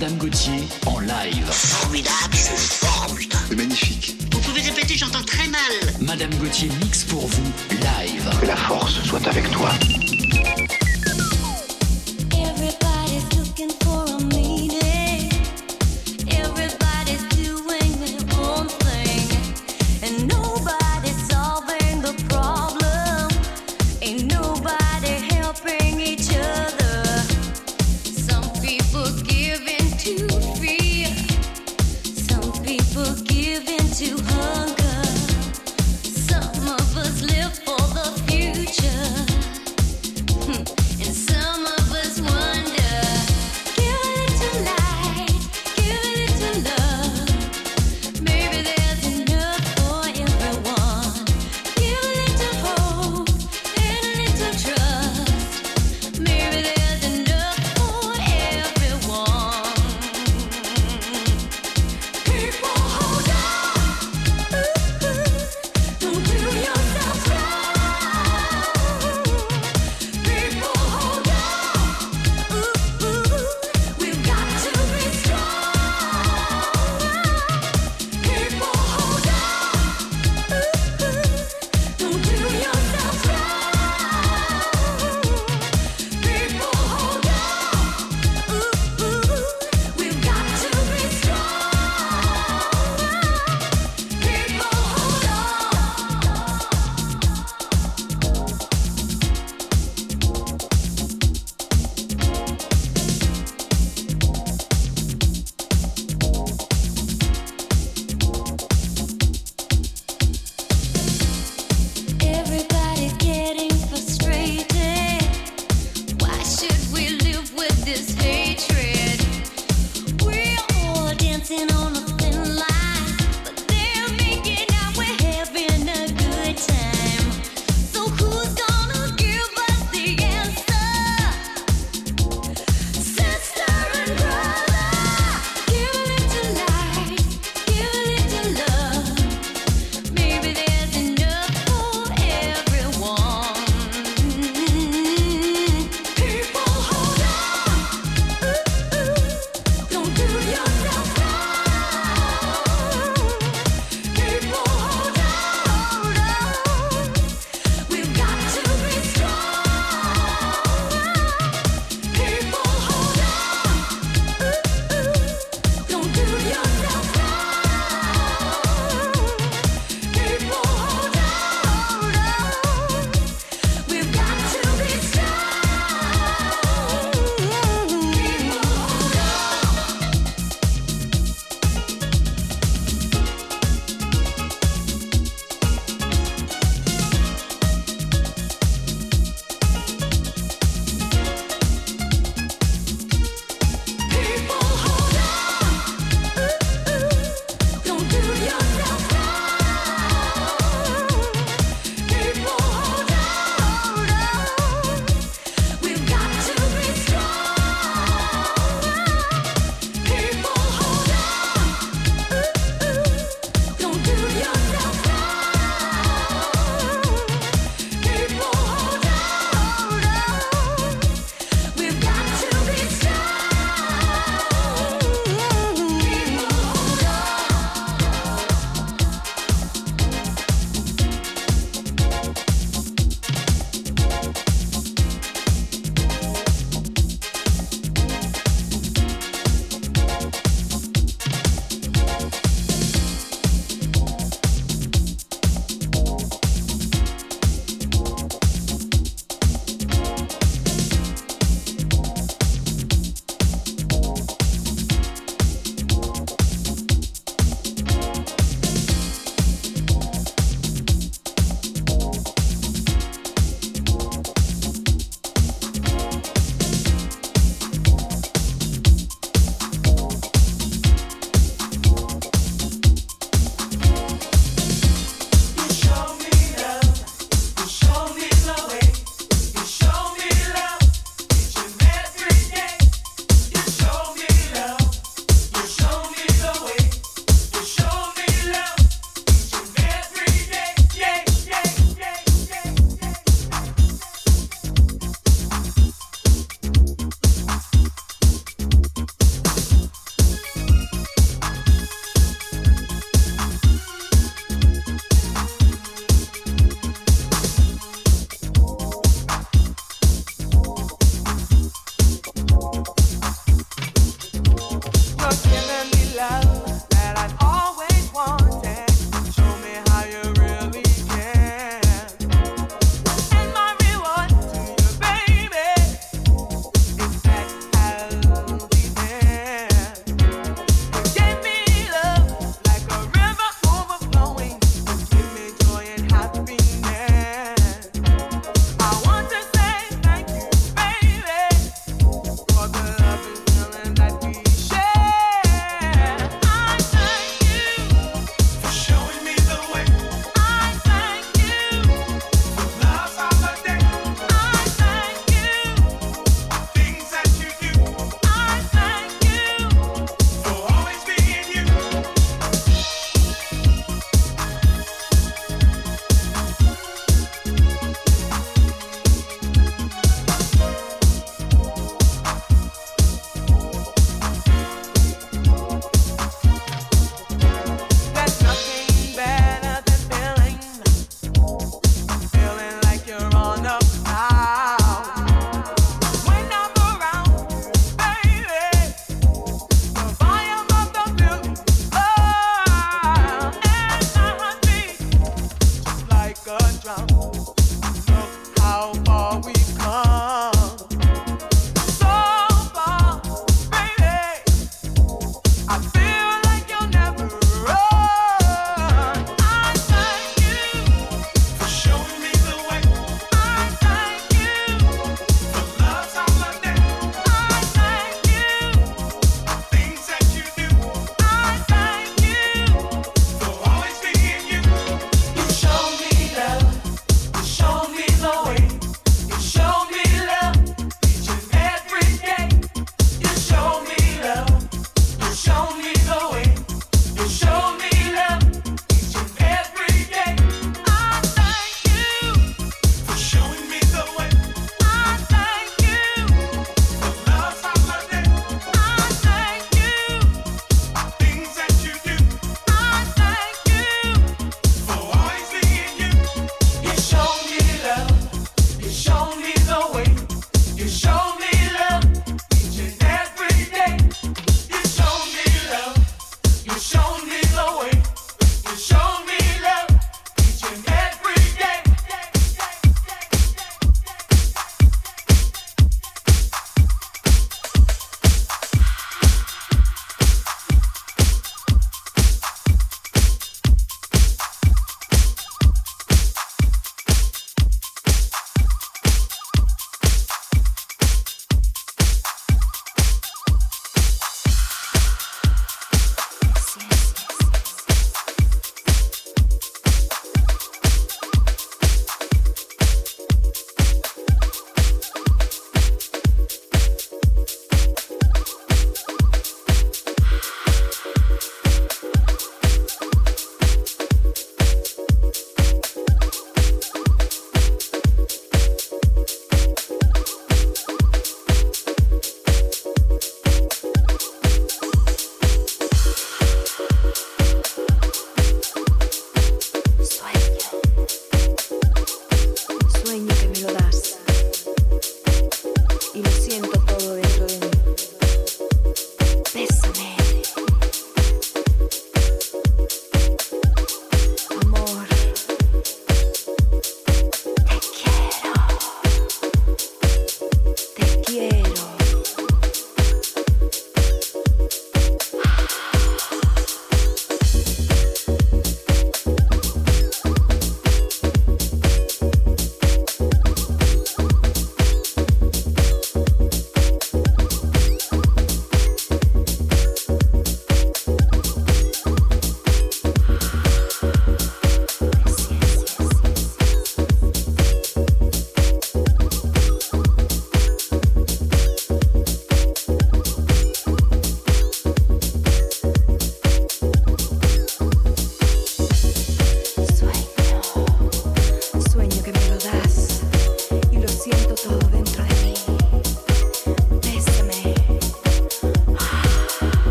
Madame Gauthier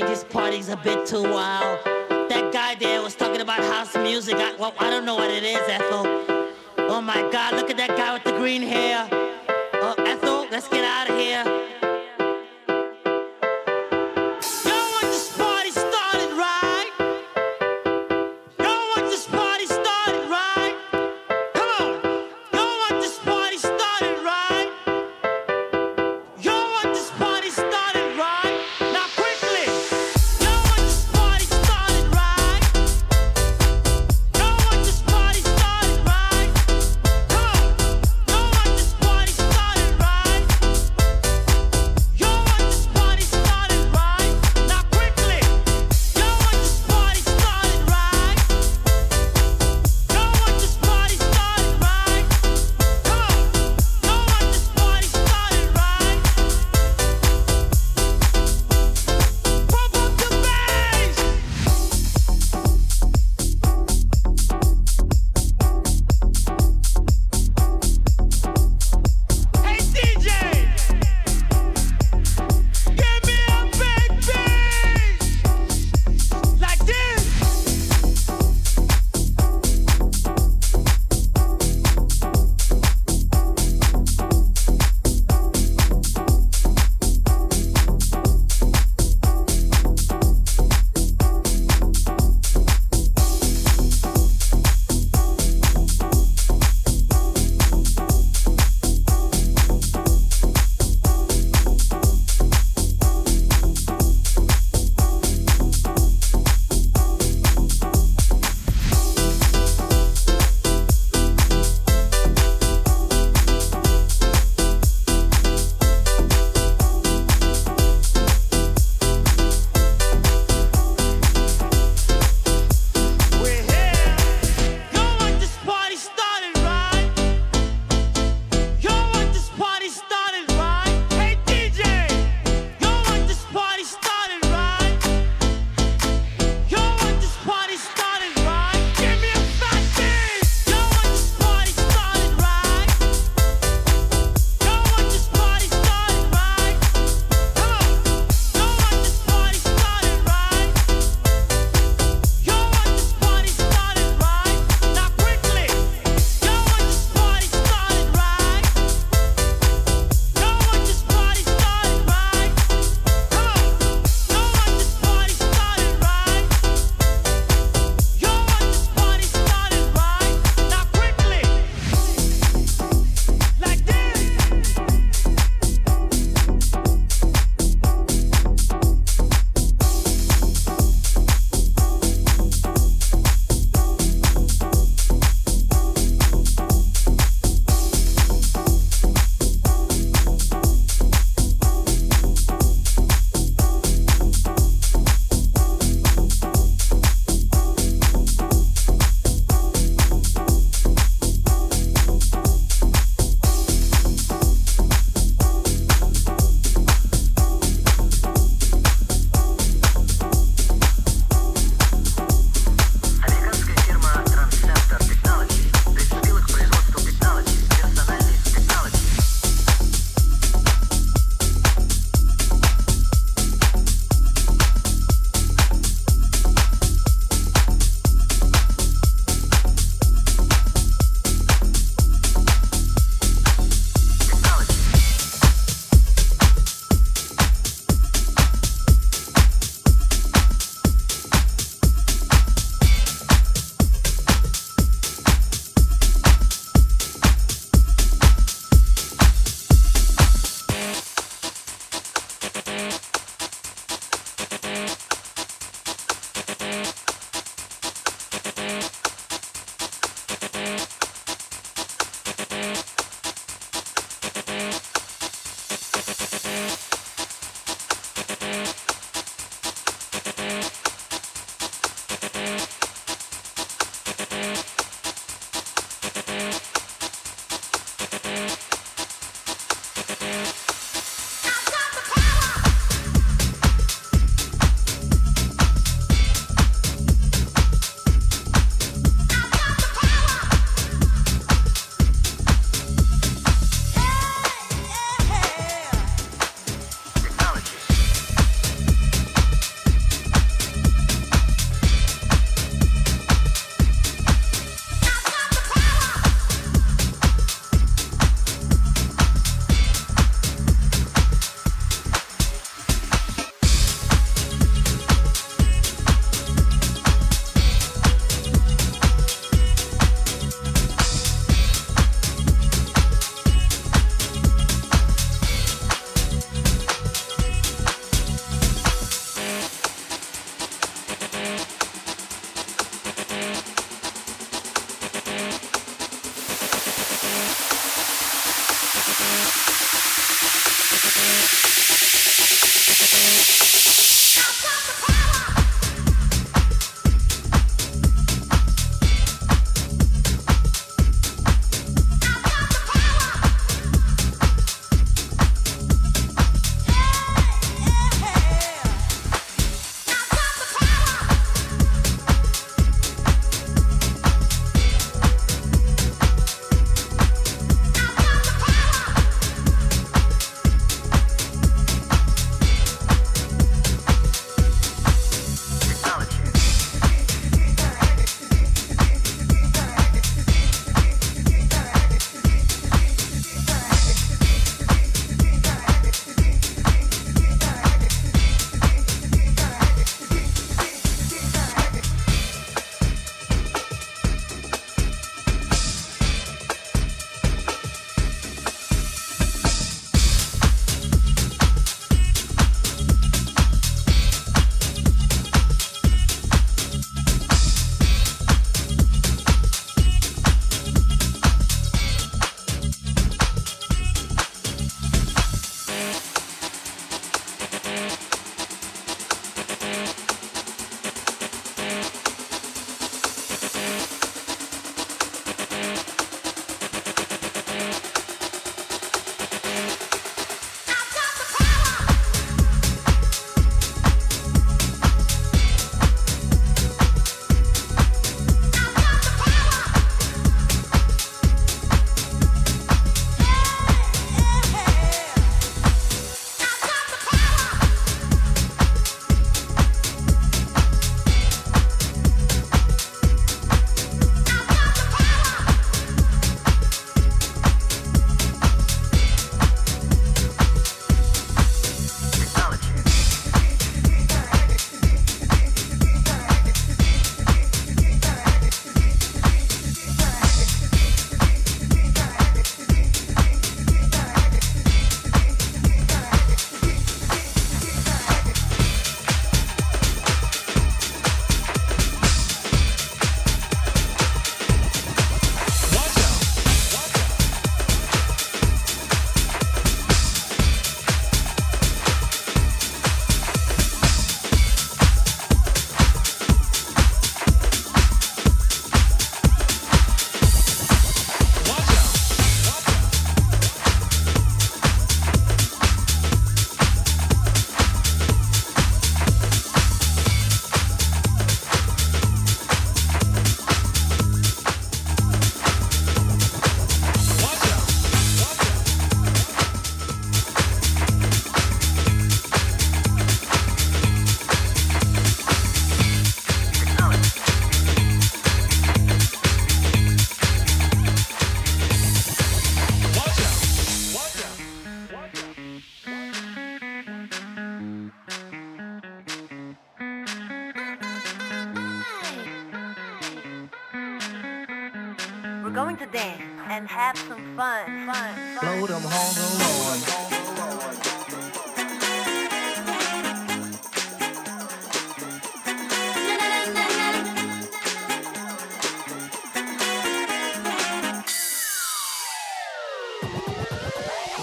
think this party's a bit too wild. That guy there was talking about house music. I, well, I don't know what it is, Ethel. Oh my God, look at that guy with the green hair. Oh, Ethel, let's get out of here.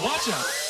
Watch out.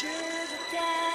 Sugar daddy,